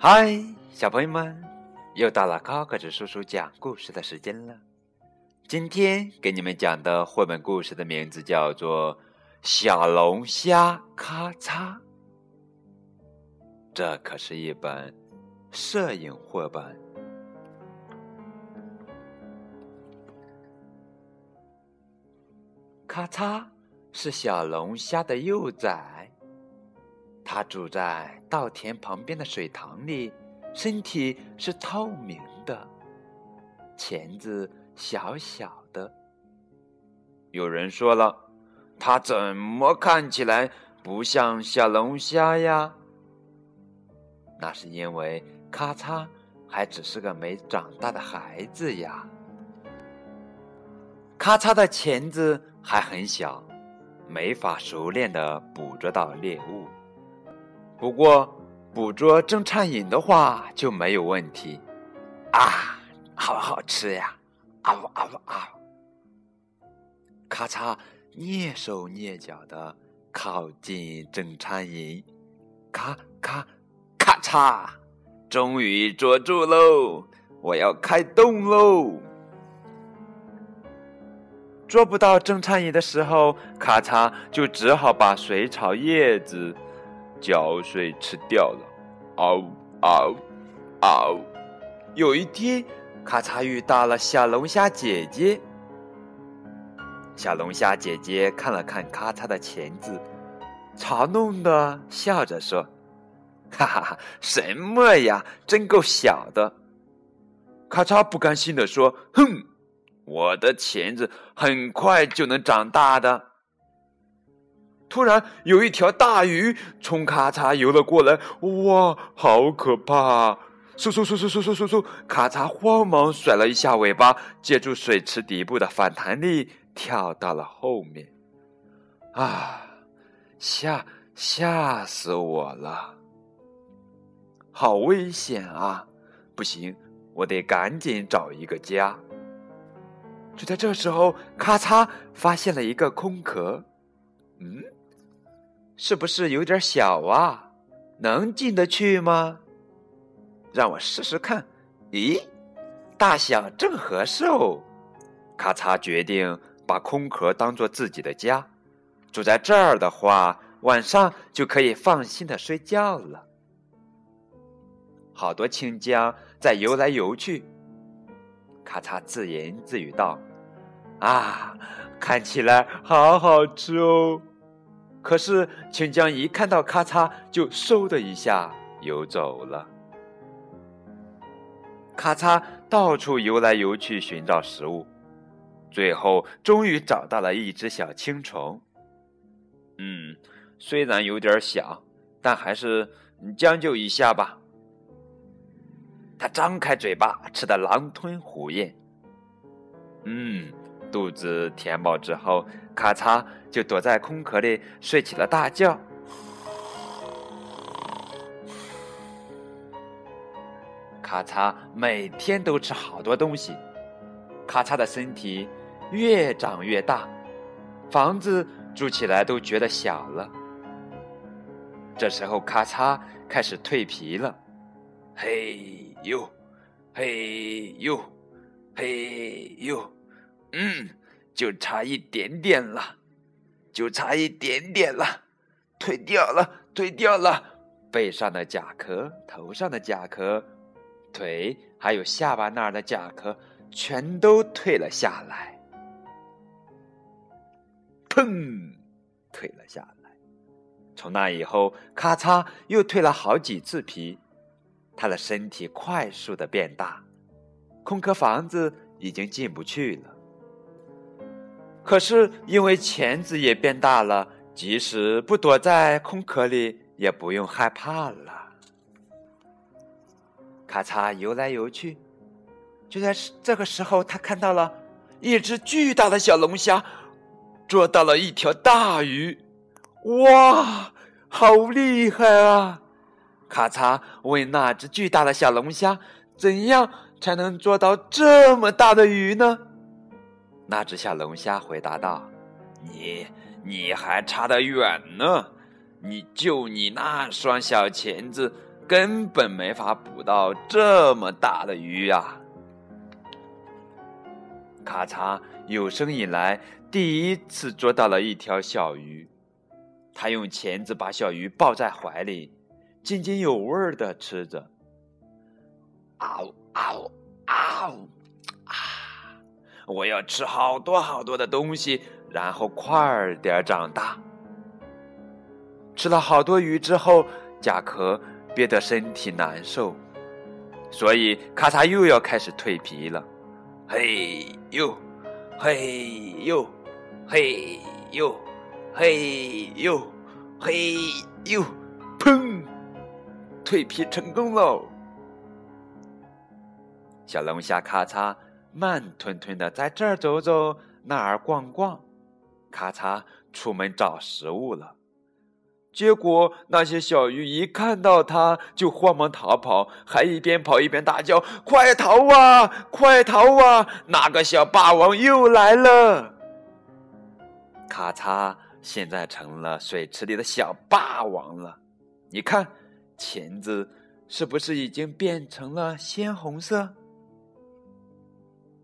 嗨，小朋友们，又到了高个子叔叔讲故事的时间了。今天给你们讲的绘本故事的名字叫做《小龙虾咔嚓》，这可是一本摄影绘本。咔嚓是小龙虾的幼崽，它住在稻田旁边的水塘里，身体是透明的，钳子小小的。有人说了，它怎么看起来不像小龙虾呀？那是因为咔嚓还只是个没长大的孩子呀。咔嚓的钳子还很小，没法熟练的捕捉到猎物。不过，捕捉正颤饮的话就没有问题。啊，好好吃呀！啊呜啊呜啊！咔嚓，蹑手蹑脚的靠近正颤饮，咔咔咔嚓，终于捉住喽！我要开动喽！捉不到正颤饮的时候，咔嚓就只好把水草叶子嚼碎吃掉了。嗷嗷嗷！有一天，咔嚓遇到了小龙虾姐姐。小龙虾姐姐看了看咔嚓的钳子，嘲弄的笑着说：“哈哈哈，什么呀，真够小的！”咔嚓不甘心的说：“哼！”我的钳子很快就能长大的。突然，有一条大鱼冲咔嚓游了过来，哇，好可怕！嗖嗖嗖嗖嗖嗖嗖嗖，咔嚓慌忙甩了一下尾巴，借助水池底部的反弹力跳到了后面。啊，吓吓死我了！好危险啊！不行，我得赶紧找一个家。就在这时候，咔嚓，发现了一个空壳。嗯，是不是有点小啊？能进得去吗？让我试试看。咦，大小正合适哦。咔嚓，决定把空壳当做自己的家。住在这儿的话，晚上就可以放心的睡觉了。好多青椒在游来游去。咔嚓，自言自语道。啊，看起来好好吃哦！可是青江一看到咔嚓，就嗖的一下游走了。咔嚓到处游来游去寻找食物，最后终于找到了一只小青虫。嗯，虽然有点小，但还是将就一下吧。他张开嘴巴，吃的狼吞虎咽。嗯。肚子填饱之后，咔嚓就躲在空壳里睡起了大觉。咔嚓每天都吃好多东西，咔嚓的身体越长越大，房子住起来都觉得小了。这时候，咔嚓开始蜕皮了，嘿呦，嘿呦，嘿呦。嗯，就差一点点了，就差一点点了，退掉了，退掉了。背上的甲壳，头上的甲壳，腿还有下巴那儿的甲壳，全都退了下来。砰，退了下来。从那以后，咔嚓又退了好几次皮，他的身体快速的变大，空壳房子已经进不去了。可是因为钳子也变大了，即使不躲在空壳里，也不用害怕了。咔嚓游来游去，就在这个时候，他看到了一只巨大的小龙虾，捉到了一条大鱼。哇，好厉害啊！咔嚓问那只巨大的小龙虾：“怎样才能捉到这么大的鱼呢？”那只小龙虾回答道：“你你还差得远呢，你就你那双小钳子，根本没法捕到这么大的鱼啊！咔嚓，有生以来第一次捉到了一条小鱼。他用钳子把小鱼抱在怀里，津津有味的吃着。嗷嗷嗷！我要吃好多好多的东西，然后快点长大。吃了好多鱼之后，甲壳憋得身体难受，所以咔嚓又要开始蜕皮了。嘿呦，嘿呦，嘿呦，嘿呦，嘿呦，砰！蜕皮成功喽！小龙虾咔嚓慢吞吞的在这儿走走，那儿逛逛，咔嚓出门找食物了。结果那些小鱼一看到它就慌忙逃跑，还一边跑一边大叫：“快逃啊！快逃啊！那个小霸王又来了！”咔嚓，现在成了水池里的小霸王了。你看，钳子是不是已经变成了鲜红色？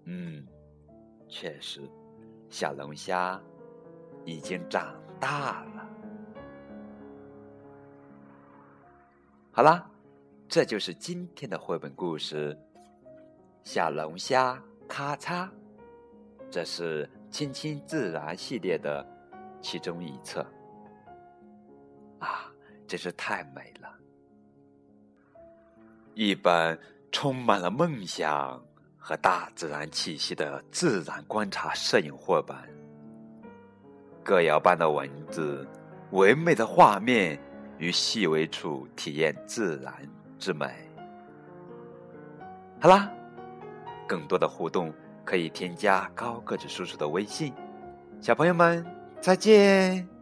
嗯，确实，小龙虾已经长大了。好啦，这就是今天的绘本故事《小龙虾咔嚓》，这是《亲亲自然》系列的其中一册。啊，真是太美了！一本充满了梦想和大自然气息的自然观察摄影绘本，歌谣般的文字，唯美的画面。于细微处体验自然之美。好啦，更多的互动可以添加高个子叔叔的微信。小朋友们，再见。